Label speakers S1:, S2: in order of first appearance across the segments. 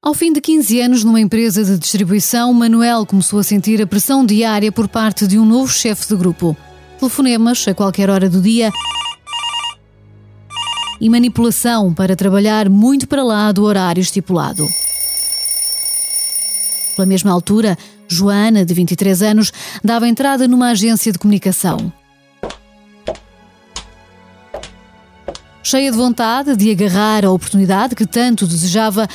S1: Ao fim de 15 anos numa empresa de distribuição, Manuel começou a sentir a pressão diária por parte de um novo chefe de grupo. Telefonemas a qualquer hora do dia e manipulação para trabalhar muito para lá do horário estipulado. Pela mesma altura, Joana, de 23 anos, dava entrada numa agência de comunicação. Cheia de vontade de agarrar a oportunidade que tanto desejava,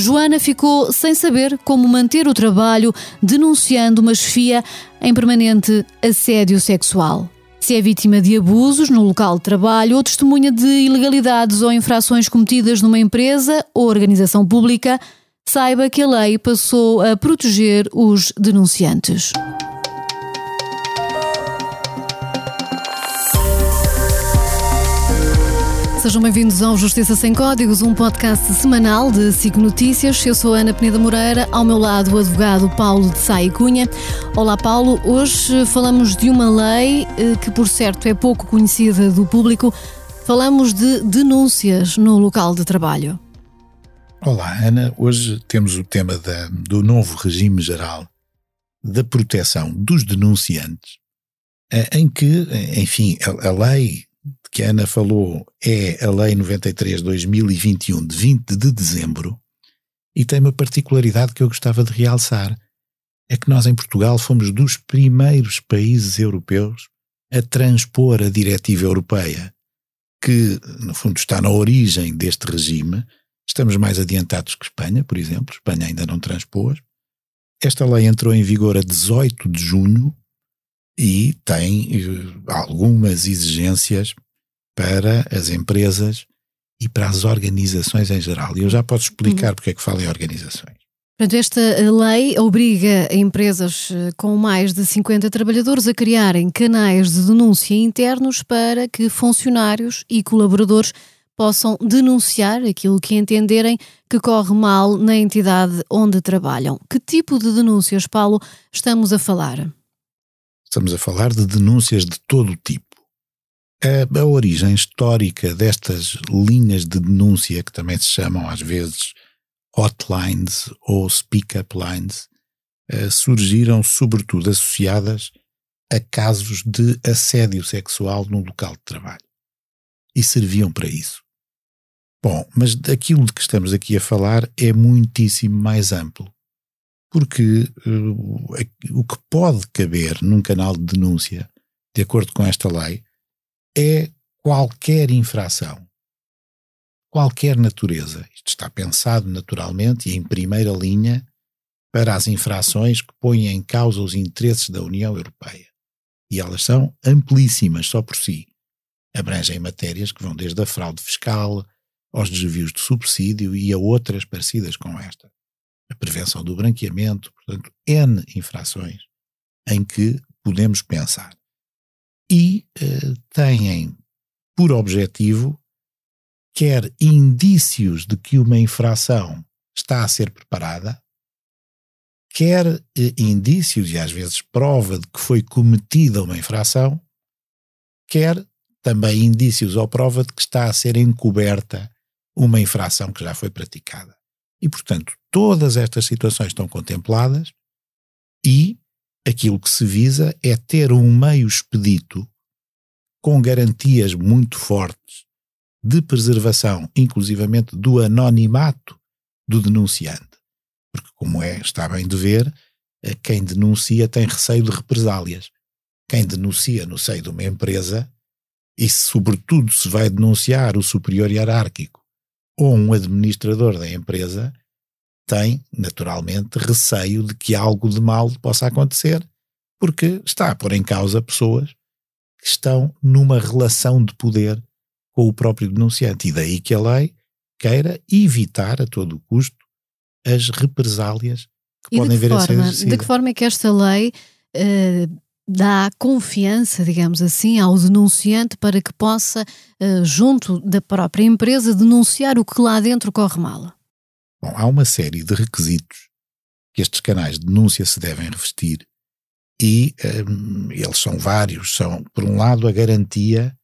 S1: Joana ficou sem saber como manter o trabalho, denunciando uma chefia em permanente assédio sexual. Se é vítima de abusos no local de trabalho ou testemunha de ilegalidades ou infrações cometidas numa empresa ou organização pública, saiba que a lei passou a proteger os denunciantes. Sejam bem-vindos ao Justiça Sem Códigos, um podcast semanal de SIC Notícias. Eu sou Ana Peneda Moreira, ao meu lado o advogado Paulo de Sá e Cunha. Olá Paulo, hoje falamos de uma lei eh, que por certo é pouco conhecida do público. Falamos de denúncias no local de trabalho.
S2: Olá Ana, hoje temos o tema da, do novo regime geral da proteção dos denunciantes, eh, em que, eh, enfim, a, a lei que a Ana falou é a Lei 93-2021 de 20 de dezembro e tem uma particularidade que eu gostava de realçar. É que nós em Portugal fomos dos primeiros países europeus a transpor a diretiva europeia, que no fundo está na origem deste regime. Estamos mais adiantados que Espanha, por exemplo. Espanha ainda não transpôs. Esta lei entrou em vigor a 18 de junho e tem uh, algumas exigências para as empresas e para as organizações em geral. E eu já posso explicar uhum. porque é que falo em organizações.
S1: Portanto, esta lei obriga empresas eh, com mais de 50 trabalhadores a criarem canais de denúncia internos para que funcionários e colaboradores possam denunciar aquilo que entenderem que corre mal na entidade onde trabalham. Que tipo de denúncias, Paulo, estamos a falar?
S2: Estamos a falar de denúncias de todo o tipo. A, a, origem histórica destas linhas de denúncia, que também se chamam às vezes hotlines ou speak-up lines, surgiram sobretudo associadas a casos de assédio sexual no local de trabalho. E serviam para isso. Bom, mas aquilo de que estamos aqui a falar é muitíssimo mais amplo. Porque uh, o que pode caber num canal de denúncia, de acordo com esta lei, é qualquer infração, qualquer natureza. Isto está pensado naturalmente e em primeira linha para as infrações que põem em causa os interesses da União Europeia. E elas são amplíssimas só por si. Abrangem matérias que vão desde a fraude fiscal aos desvios de subsídio e a outras parecidas com esta. A prevenção do branqueamento, portanto, N infrações em que podemos pensar e uh, têm por objetivo quer indícios de que uma infração está a ser preparada, quer uh, indícios e às vezes prova de que foi cometida uma infração, quer também indícios ou prova de que está a ser encoberta uma infração que já foi praticada. E, portanto, todas estas situações estão contempladas e aquilo que se visa é ter um meio expedito com garantias muito fortes de preservação, inclusivamente do anonimato do denunciante. Porque, como é, está bem de ver, eh, quem denuncia tem receio de represálias. Quem denuncia no seio de uma empresa, e sobretudo se vai denunciar o superior hierárquico ou um administrador da empresa, tem, naturalmente, receio de que algo de mal possa acontecer, porque está a pôr em causa pessoas que estão numa relação de poder com o próprio denunciante. E daí que a lei queira evitar a todo o custo as represálias que
S1: e
S2: podem vir
S1: forma,
S2: a ser
S1: De que forma é que esta lei uh, dá confiança, digamos assim, ao denunciante para que possa, uh, junto da própria empresa, denunciar o que lá dentro corre mal?
S2: Bom, há uma série de requisitos que estes canais de denúncia se devem revestir e um, eles são vários. São, por um lado, a garantia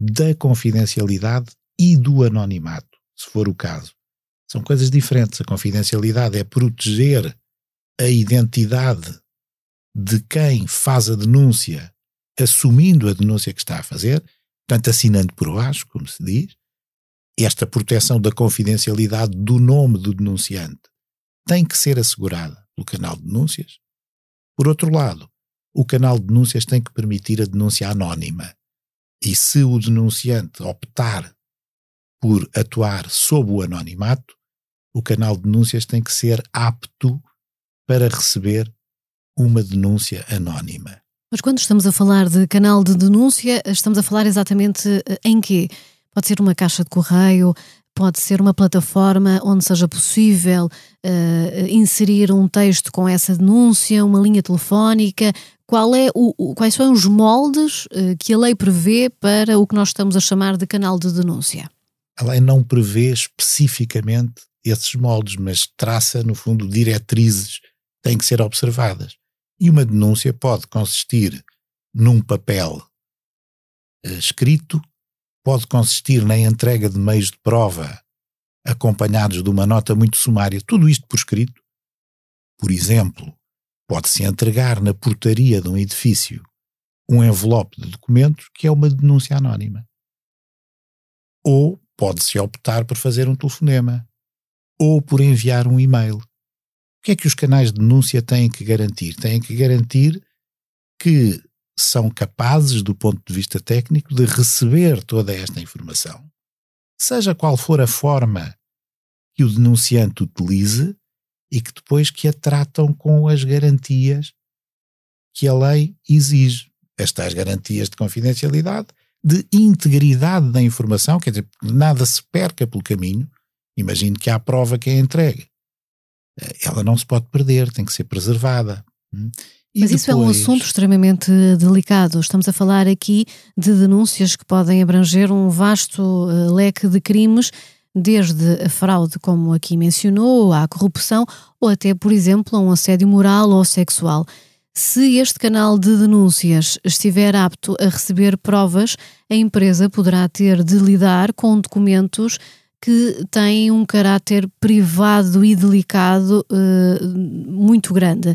S2: da confidencialidade e do anonimato, se for o caso. São coisas diferentes. A confidencialidade é proteger a identidade de quem faz a denúncia, assumindo a denúncia que está a fazer, portanto, assinando por baixo, como se diz. Esta proteção da confidencialidade do nome do denunciante tem que ser assegurada pelo canal de denúncias. Por outro lado, o canal de denúncias tem que permitir a denúncia anónima. E se o denunciante optar por atuar sob o anonimato, o canal de denúncias tem que ser apto para receber uma denúncia anónima.
S1: Mas quando estamos a falar de canal de denúncia, estamos a falar exatamente eh, em quê? Pode ser uma caixa de correio, pode ser uma plataforma onde seja possível uh, inserir um texto com essa denúncia, uma linha telefónica. Qual é o, o quais são os moldes uh, que a lei prevê para o que nós estamos a chamar de canal de denúncia?
S2: A lei não prevê especificamente esses moldes, mas traça, no fundo, diretrizes que têm que ser observadas. E uma denúncia pode consistir num papel uh, escrito, pode consistir na entrega de meios de prova acompanhados de uma nota muito sumária, tudo isto por escrito. Por exemplo, pode-se entregar na portaria de um edifício um envelope de documentos que é uma denúncia anónima. Ou pode-se optar por fazer um telefonema, ou por enviar um e-mail. O que é que os canais de denúncia têm que garantir? Têm que garantir que são capazes, do ponto de vista técnico, de receber toda esta informação, seja qual for a forma que o denunciante utilize e que depois que a tratam com as garantias que a lei exige. Estas garantias de confidencialidade, de integridade da informação, quer dizer, nada se perca pelo caminho. Imagino que há prova que é entregue. Eh, ela não se pode perder, tem que ser preservada.
S1: Mas depois... isso é um assunto extremamente delicado. Estamos a falar aqui de denúncias que podem abranger um vasto uh, leque de crimes, desde a fraude, como aqui mencionou, à corrupção ou até, por exemplo, a um assédio moral ou sexual. Se este canal de denúncias estiver apto a receber provas, a empresa poderá ter de lidar com documentos que têm um caráter privado e delicado uh, muito grande.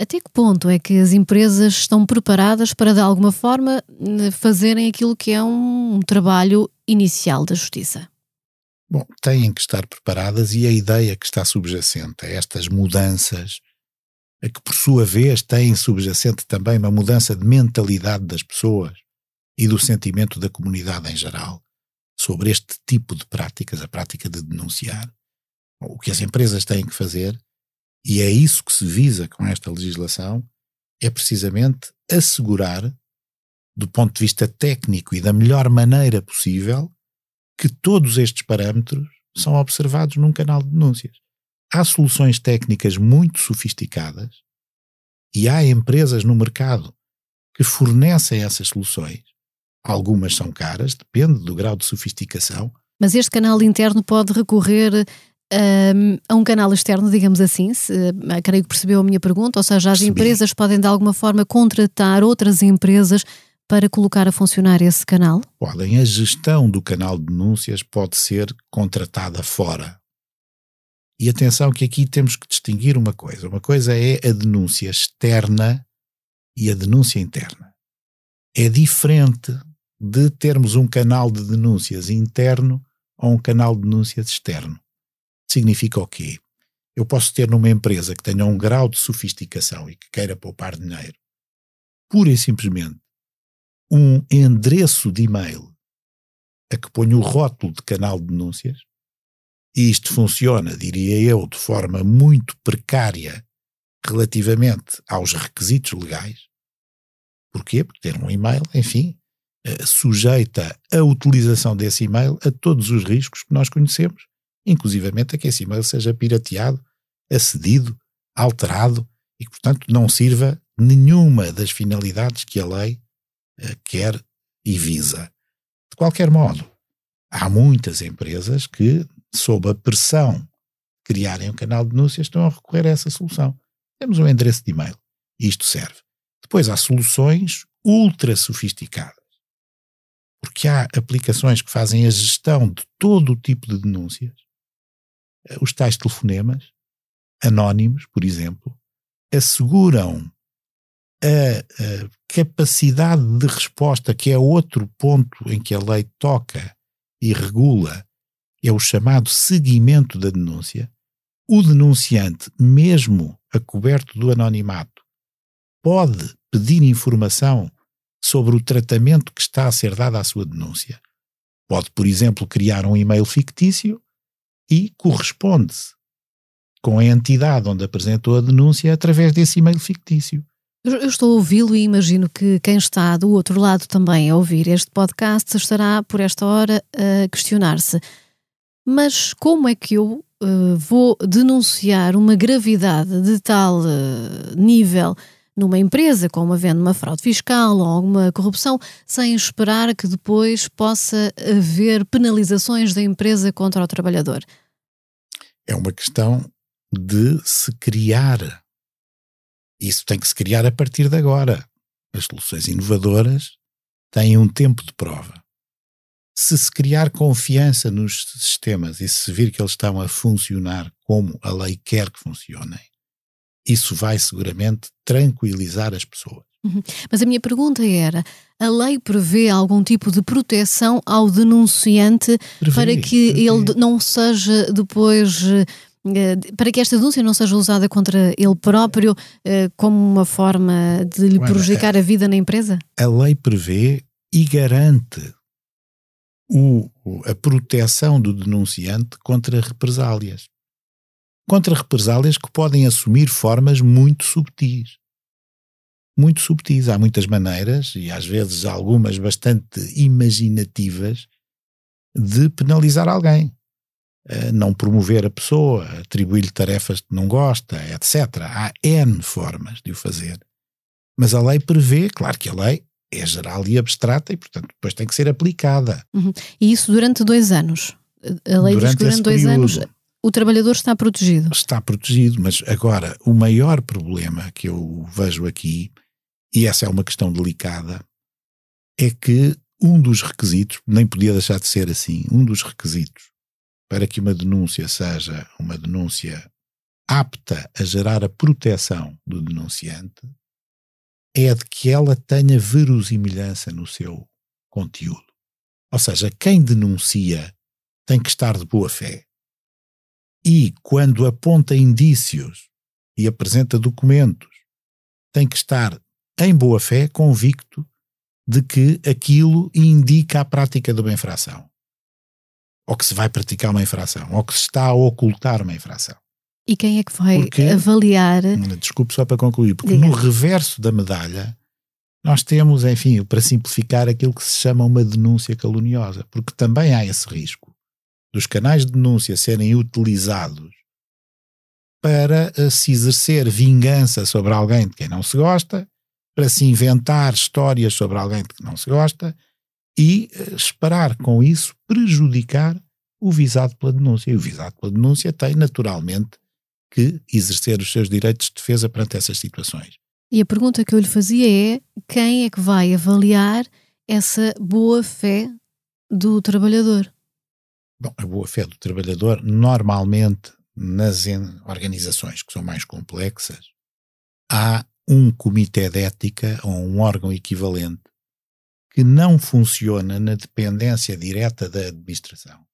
S1: Até que ponto é que as empresas estão preparadas para, de alguma forma, fazerem aquilo que é um trabalho inicial da justiça?
S2: Bom, têm que estar preparadas e a ideia que está subjacente a estas mudanças, a que por sua vez têm subjacente também uma mudança de mentalidade das pessoas e do sentimento da comunidade em geral sobre este tipo de práticas, a prática de denunciar. O que as empresas têm que fazer e é isso que se visa com esta legislação, é precisamente assegurar, do ponto de vista técnico e da melhor maneira possível, que todos estes parâmetros são observados num canal de denúncias. Há soluções técnicas muito sofisticadas e há empresas no mercado que fornecem essas soluções. Algumas são caras, depende do grau de sofisticação.
S1: Mas este canal interno pode recorrer um, a um canal externo, digamos assim, se, uh, creio que percebeu a minha pergunta, ou seja, as Percebi. empresas podem de alguma forma contratar outras empresas para colocar a funcionar esse canal?
S2: Podem. A gestão do canal de denúncias pode ser contratada fora. E atenção que aqui temos que distinguir uma coisa. Uma coisa é a denúncia externa e a denúncia interna. É diferente de termos um canal de denúncias interno ou um canal de denúncias externo. Significa o quê? Eu posso ter numa empresa que tenha um grau de sofisticação e que queira poupar dinheiro, pura e simplesmente um endereço de e-mail a que ponho o rótulo de canal de denúncias, e isto funciona, diria eu, de forma muito precária relativamente aos requisitos legais. Porquê? Porque ter um e-mail, enfim, eh, sujeita a utilização desse e-mail a todos os riscos que nós conhecemos inclusivamente a que esse e-mail seja pirateado, acedido, alterado e que, portanto, não sirva nenhuma das finalidades que a lei uh, quer e visa. De qualquer modo, há muitas empresas que, sob a pressão de criarem um canal de denúncias, estão a recorrer a essa solução. Temos um endereço de e-mail isto serve. Depois há soluções ultra sofisticadas. Porque há aplicações que fazem a gestão de todo o tipo de denúncias os tais telefonemas anónimos, por exemplo, asseguram a, a, capacidade de resposta, que é outro ponto em que a lei toca e regula, é o chamado seguimento da denúncia. O denunciante, mesmo a coberto do anonimato, pode pedir informação sobre o tratamento que está a ser dado à sua denúncia. Pode, por exemplo, criar um e-mail fictício e corresponde-se com a entidade onde apresentou a denúncia através desse e-mail fictício.
S1: Eu estou a ouvi-lo e imagino que quem está do outro lado também a ouvir este podcast estará, por esta hora, a questionar-se: mas como é que eu uh, vou denunciar uma gravidade de tal uh, nível numa empresa, como havendo uma fraude fiscal ou alguma corrupção, sem esperar que depois possa haver penalizações da empresa contra o trabalhador?
S2: É uma questão de se criar. Isso tem que se criar a partir de agora. As soluções inovadoras têm um tempo de prova. Se se criar confiança nos sistemas e se vir que eles estão a funcionar como a lei quer que funcionem, isso vai seguramente tranquilizar as pessoas.
S1: Uhum. Mas a minha pergunta era: a lei prevê algum tipo de proteção ao denunciante prevê, para que prevê. ele não seja depois eh, para que esta denúncia não seja usada contra ele próprio eh, como uma forma de lhe prejudicar a, a vida na empresa?
S2: A lei prevê e garante o, a proteção do denunciante contra represálias. Contra represálias que podem assumir formas muito subtis. Muito subtis. Há muitas maneiras, e às vezes algumas bastante imaginativas, de penalizar alguém não promover a pessoa, atribuir-lhe tarefas que não gosta, etc. Há N formas de o fazer. Mas a lei prevê, claro que a lei é geral e abstrata e, portanto, depois tem que ser aplicada.
S1: Uhum. E isso durante dois anos? A lei durante diz que durante dois período, anos o trabalhador está protegido?
S2: Está protegido, mas agora o maior problema que eu vejo aqui, e essa é uma questão delicada, é que um dos requisitos, nem podia deixar de ser assim, um dos requisitos para que uma denúncia seja uma denúncia apta a gerar a proteção do denunciante é de que ela tenha verosimilhança no seu conteúdo. Ou seja, quem denuncia tem que estar de boa fé. E quando aponta indícios e apresenta documentos, tem que estar em boa fé, convicto de que aquilo indica a prática de uma infração ou que se vai praticar uma infração, ou que se está a ocultar uma infração.
S1: E quem é que vai porque, avaliar?
S2: Desculpe só para concluir, porque Diga. no reverso da medalha nós temos, enfim, para simplificar, aquilo que se chama uma denúncia caluniosa, porque também há esse risco dos canais de denúncia serem utilizados para eh, se exercer vingança sobre alguém de quem não se gosta, para se inventar histórias sobre alguém de quem não se gosta e eh, esperar com isso prejudicar o visado pela denúncia. E o visado pela denúncia tem, naturalmente, que exercer os seus direitos de defesa perante essas situações.
S1: E a pergunta que eu lhe fazia é: quem é que vai avaliar essa boa-fé do trabalhador?
S2: Bom, a boa-fé do trabalhador, normalmente, nas organizações que são mais complexas, há um comitê de ética ou um órgão equivalente que não funciona na dependência direta da administração.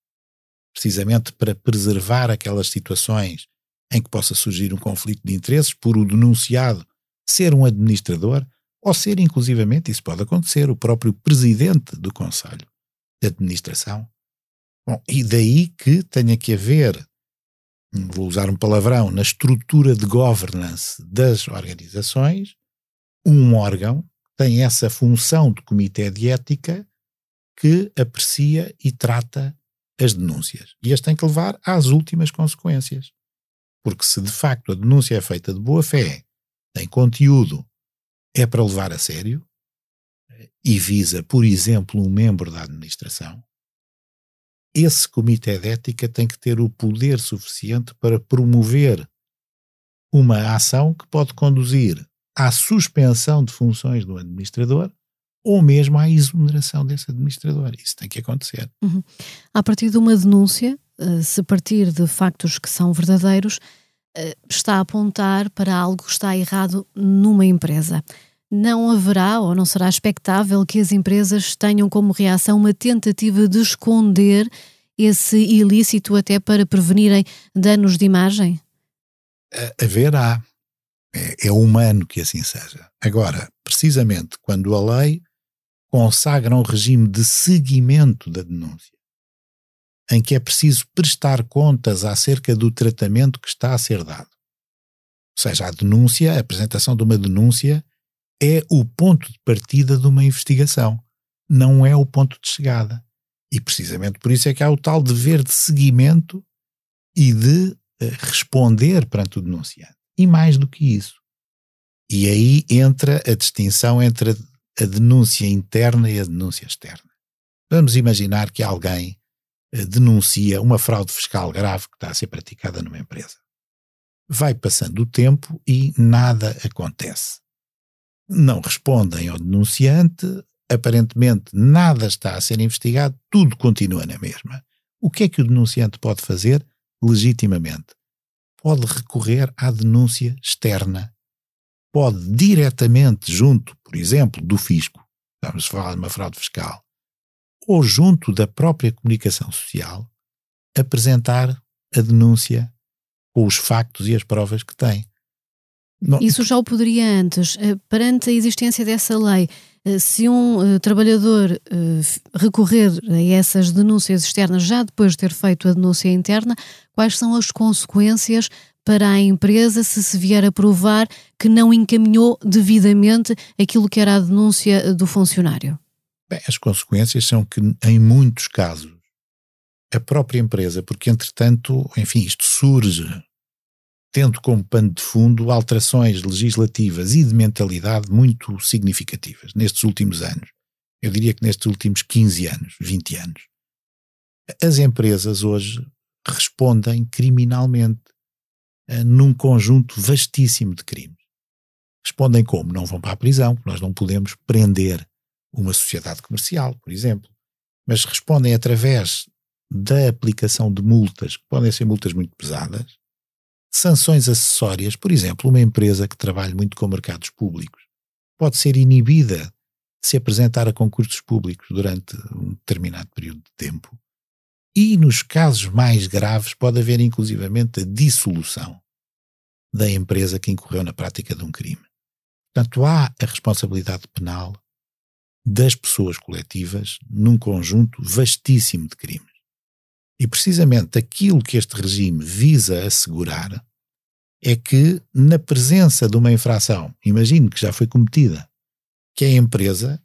S2: Precisamente para preservar aquelas situações em que possa surgir um conflito de interesses por o denunciado ser um administrador ou ser, inclusivamente, isso pode acontecer, o próprio presidente do Conselho de Administração. Bom, e daí que tenha que haver, vou usar um palavrão, na estrutura de governance das organizações, um órgão tem essa função de comitê de ética que aprecia e trata as denúncias. E as tem que levar às últimas consequências. Porque se de facto a denúncia é feita de boa fé, tem conteúdo, é para levar a sério e visa, por exemplo, um membro da administração, esse comitê de ética tem que ter o poder suficiente para promover uma ação que pode conduzir à suspensão de funções do administrador ou mesmo à exoneração desse administrador. Isso tem que acontecer.
S1: Uhum. A partir de uma denúncia, eh, se partir de factos que são verdadeiros, eh, está a apontar para algo que está errado numa empresa. Não haverá ou não será expectável que as empresas tenham como reação uma tentativa de esconder esse ilícito até para prevenirem danos de imagem?
S2: Haverá. É, é humano que assim seja. Agora, precisamente quando a lei consagra um regime de seguimento da denúncia, em que é preciso prestar contas acerca do tratamento que está a ser dado. Ou seja, a denúncia, a apresentação de uma denúncia, é o ponto de partida de uma investigação, não é o ponto de chegada. E precisamente por isso é que há o tal dever de seguimento e de uh, responder perante o denunciante. E mais do que isso. E aí entra a distinção entre a a denúncia interna e a denúncia externa. Vamos imaginar que alguém eh, denuncia uma fraude fiscal grave que está a ser praticada numa empresa. Vai passando o tempo e nada acontece. Não respondem ao denunciante, aparentemente nada está a ser investigado, tudo continua na mesma. O que é que o denunciante pode fazer legitimamente? Pode recorrer à denúncia externa pode diretamente junto, por exemplo, do fisco, estamos a falar de uma fraude fiscal, ou junto da própria comunicação social, apresentar a denúncia com os factos e as provas que tem.
S1: Não, Isso já o poderia antes. Eh, perante a existência dessa lei, eh, se um uh, trabalhador recorrer a essas denúncias externas já depois de ter feito a denúncia interna, quais são as consequências para a empresa se se vier a provar que não encaminhou devidamente aquilo que era a denúncia do funcionário?
S2: Bem, as consequências são que, em muitos casos, a própria empresa, porque entretanto, enfim, isto surge tendo como pano de fundo alterações legislativas e de mentalidade muito significativas nestes últimos anos. Eu diria que nestes últimos 15 anos, 20 anos. As empresas hoje respondem criminalmente eh, num conjunto vastíssimo de crimes. Respondem como? Não vão para a prisão, nós não podemos prender uma sociedade comercial, por exemplo, mas respondem através da aplicação de multas, que podem ser multas muito pesadas, sanções acessórias, por exemplo, uma empresa que trabalha muito com mercados públicos pode ser inibida de se apresentar a concursos públicos durante um determinado período de tempo e, nos casos mais graves, pode haver inclusivamente a dissolução da empresa que incorreu na prática de um crime. Portanto, há a responsabilidade penal das pessoas coletivas num conjunto vastíssimo de crimes. E precisamente aquilo que este regime visa assegurar é que, na presença de uma infração, imagino que já foi cometida, que a empresa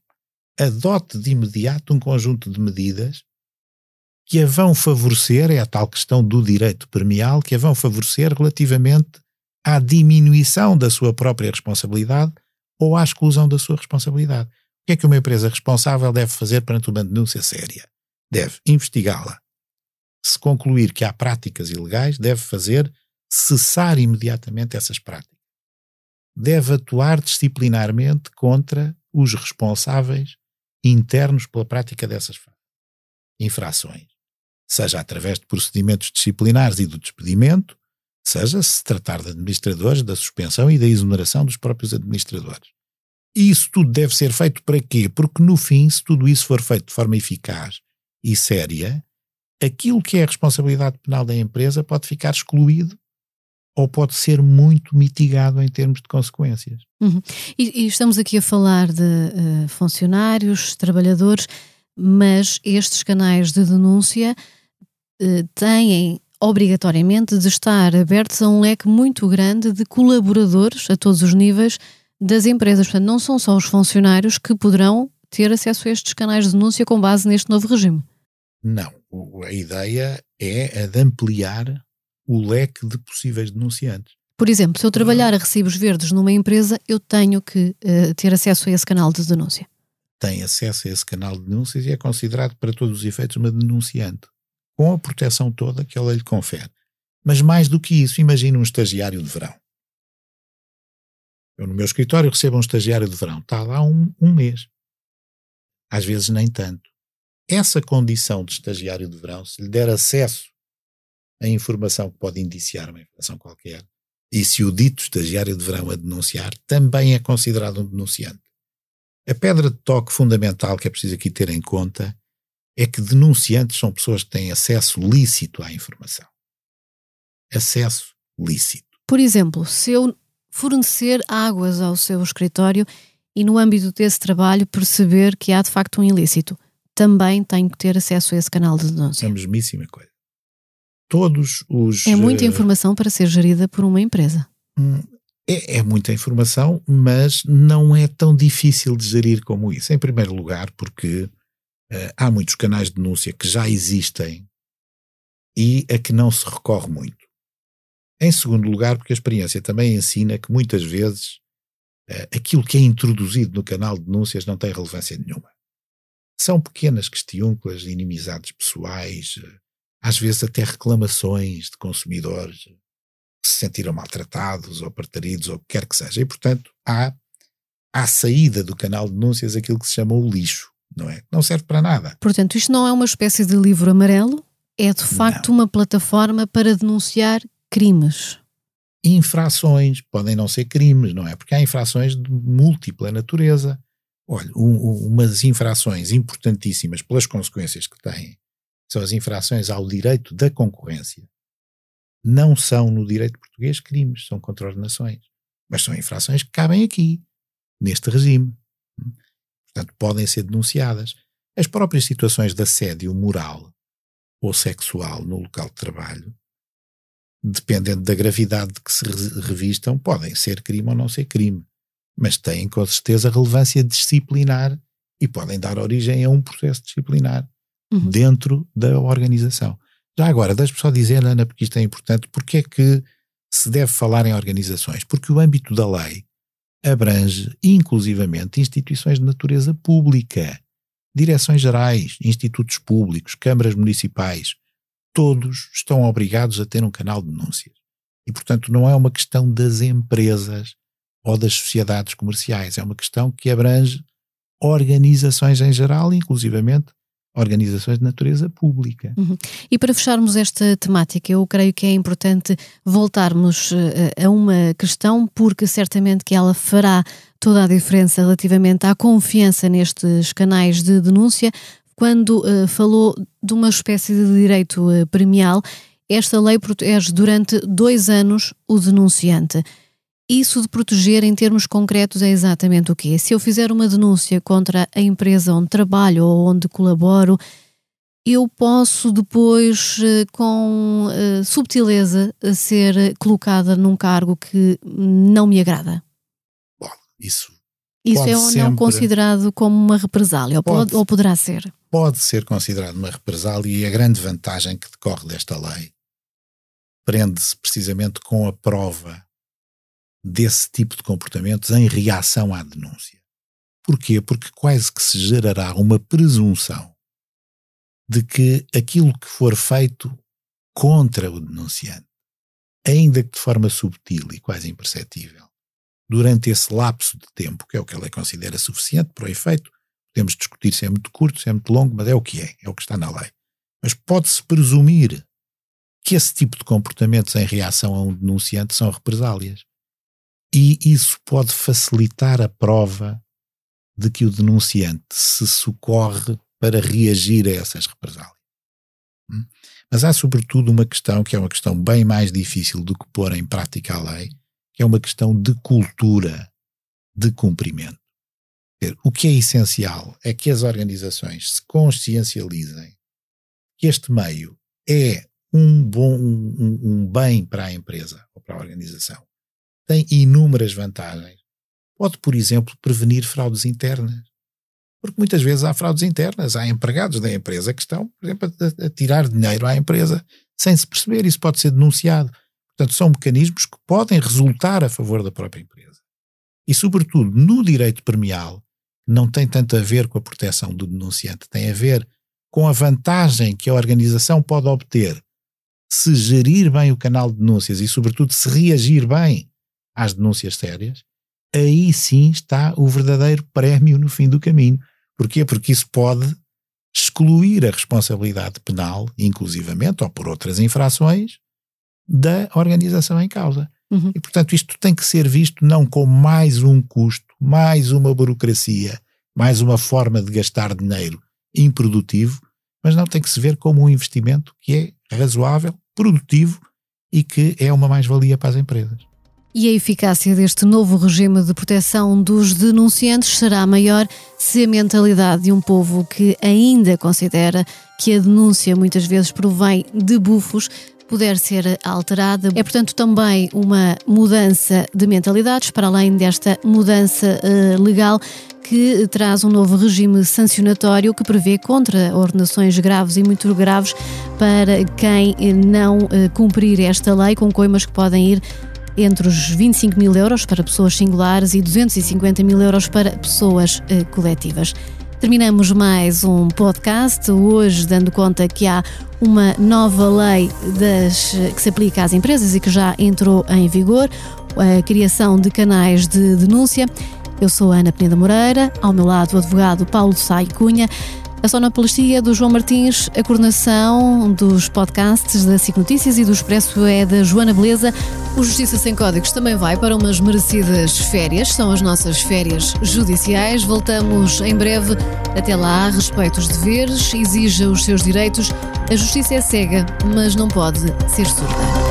S2: adote de imediato um conjunto de medidas que a vão favorecer, é a tal questão do direito premial, que a vão favorecer relativamente à diminuição da sua própria responsabilidade ou à exclusão da sua responsabilidade. O que é que uma empresa responsável deve fazer perante uma denúncia séria? Deve investigá-la. Se concluir que há práticas ilegais, deve fazer cessar imediatamente essas práticas. Deve atuar disciplinarmente contra os responsáveis internos pela prática dessas infrações seja através de procedimentos disciplinares e do despedimento, seja se tratar de administradores, da suspensão e da exoneração dos próprios administradores. E isso tudo deve ser feito para quê? Porque no fim, se tudo isso for feito de forma eficaz e séria, aquilo que é a responsabilidade penal da empresa pode ficar excluído ou pode ser muito mitigado em termos de consequências.
S1: Uhum. E, e, estamos aqui a falar de uh, funcionários, trabalhadores, mas estes canais de denúncia eh, têm obrigatoriamente de estar abertos a um leque muito grande de colaboradores a todos os níveis das empresas. Portanto, não são só os funcionários que poderão ter acesso a estes canais de denúncia com base neste novo regime.
S2: Não. A ideia é a de ampliar o leque de possíveis denunciantes.
S1: Por exemplo, se eu trabalhar a recibos verdes numa empresa, eu tenho que uh, ter acesso a esse canal de denúncia.
S2: Tem acesso a esse canal de denúncias e é considerado para todos os efeitos uma denunciante com a proteção toda que ela lhe confere. Mas mais do que isso, imagine um estagiário de verão. Eu no meu escritório recebo um estagiário de verão, está lá um, um mês. Às vezes nem tanto. Essa condição de estagiário de verão, se lhe der acesso a informação que pode indiciar uma informação qualquer, e se o dito estagiário de verão a denunciar, também é considerado um denunciante. A pedra de toque fundamental que é preciso aqui ter em conta é que denunciantes são pessoas que têm acesso lícito à informação. Acesso lícito.
S1: Por exemplo, se eu fornecer águas ao seu escritório e, no âmbito desse trabalho, perceber que há de facto um ilícito, também tenho que ter acesso a esse canal de denúncia.
S2: É a mesmíssima coisa. Todos os.
S1: É muita eh, informação para ser gerida por uma empresa.
S2: Hum, é, é, muita informação, mas não é tão difícil de gerir como isso. Em primeiro lugar, porque uh, há muitos canais de denúncia que já existem e a que não se recorre muito. Em segundo lugar, porque a experiência também ensina que muitas vezes uh, aquilo que é introduzido no canal de denúncias não tem relevância nenhuma. São pequenas questiúnculas, inimizades pessoais, às vezes até reclamações de consumidores que se sentiram maltratados ou partaridos ou o que quer que seja. E, portanto, há à saída do canal de denúncias aquilo que se chama o lixo, não é? Não serve para nada.
S1: Portanto, isto não é uma espécie de livro amarelo, é de facto não. uma plataforma para denunciar crimes.
S2: Infrações, podem não ser crimes, não é? Porque há infrações de múltipla natureza. Olha, um, um, umas infrações importantíssimas pelas consequências que têm são as infrações ao direito da concorrência não são no direito português crimes, são contraordenações. Mas são infrações que cabem aqui, neste regime. Portanto, podem ser denunciadas. As próprias situações de assédio moral ou sexual no local de trabalho, dependendo da gravidade de que se revistam, podem ser crime ou não ser crime. Mas têm com certeza relevância disciplinar e podem dar origem a um processo disciplinar uhum. dentro da organização. Já agora, deixe-me só dizer, Ana, porque isto é importante, porque é que se deve falar em organizações? Porque o âmbito da lei abrange, inclusivamente, instituições de natureza pública, direções gerais, institutos públicos, câmaras municipais, todos estão obrigados a ter um canal de denúncias. E, portanto, não é uma questão das empresas ou das sociedades comerciais, é uma questão que abrange organizações em geral, inclusivamente organizações de natureza pública.
S1: Uhum. E para fecharmos esta temática, eu creio que é importante voltarmos uh, a uma questão, porque certamente que ela fará toda a diferença relativamente à confiança nestes canais de denúncia. Quando uh, falou de uma espécie de direito uh, premial, esta lei protege durante dois anos o denunciante. Isso de proteger em termos concretos é exatamente o quê? Se eu fizer uma denúncia contra a empresa onde trabalho ou onde colaboro, eu posso depois, eh, com uh, subtileza, ser colocada num cargo que não me agrada.
S2: Bom, isso.
S1: Isso é ou não considerado como uma represália, pode, ou poderá ser?
S2: Pode ser considerado uma represália e a grande vantagem que decorre desta lei prende-se precisamente com a prova desse tipo de comportamentos em reação à denúncia. Porquê? Porque quase que se gerará uma presunção de que aquilo que for feito contra o denunciante, ainda que de forma subtil e quase imperceptível, durante esse lapso de tempo, que é o que a lei considera suficiente para o efeito, podemos discutir se é muito curto, se é muito longo, mas é o que é, é o que está na lei. Mas pode-se presumir que esse tipo de comportamentos em reação a um denunciante são represálias. E isso pode facilitar a prova de que o denunciante se socorre para reagir a essas represálias. Hum? Mas há, sobretudo, uma questão que é uma questão bem mais difícil do que pôr em prática a lei, que é uma questão de cultura de cumprimento. O que é essencial é que as organizações se consciencializem que este meio é um bom um, um bem para a empresa ou para a organização tem inúmeras vantagens. Pode, por exemplo, prevenir fraudes internas. Porque muitas vezes há fraudes internas, há empregados da empresa que estão, por exemplo, a, a tirar dinheiro à empresa sem se perceber. Isso pode ser denunciado. Portanto, são mecanismos que podem resultar a favor da própria empresa. E, sobretudo, no direito premial, não tem tanto a ver com a proteção do denunciante, tem a ver com a vantagem que a organização pode obter se gerir bem o canal de denúncias e, sobretudo, se reagir bem às denúncias sérias, aí sim está o verdadeiro prémio no fim do caminho. Porquê? Porque isso pode excluir a responsabilidade penal, inclusivamente, ou por outras infrações, da organização em causa. Uhum. E, portanto, isto tem que ser visto não como mais um custo, mais uma burocracia, mais uma forma de gastar dinheiro improdutivo, mas não tem que se ver como um investimento que é razoável, produtivo e que é uma mais-valia para as empresas.
S1: E a eficácia deste novo regime de proteção dos denunciantes será maior se a mentalidade de um povo que ainda considera que a denúncia muitas vezes provém de bufos puder ser alterada. É, portanto, também uma mudança de mentalidades, para além desta mudança uh, legal que traz um novo regime sancionatório que prevê contra ordenações graves e muito graves para quem não uh, cumprir esta lei, com coimas que podem ir entre os 25 mil euros para pessoas singulares e 250 mil euros para pessoas uh, coletivas. Terminamos mais um podcast, hoje dando conta que há uma nova lei das, que se aplica às empresas e que já entrou em vigor, a criação de canais de denúncia. Eu sou Ana Peneda Moreira, ao meu lado o advogado Paulo Sai Cunha. A sonoplastia do João Martins, a coordenação dos podcasts da SIC Notícias e do Expresso é da Joana Beleza. O Justiça Sem Códigos também vai para umas merecidas férias, são as nossas férias judiciais. Voltamos em breve. Até lá, respeite os deveres, exija os seus direitos. A justiça é cega, mas não pode ser surda.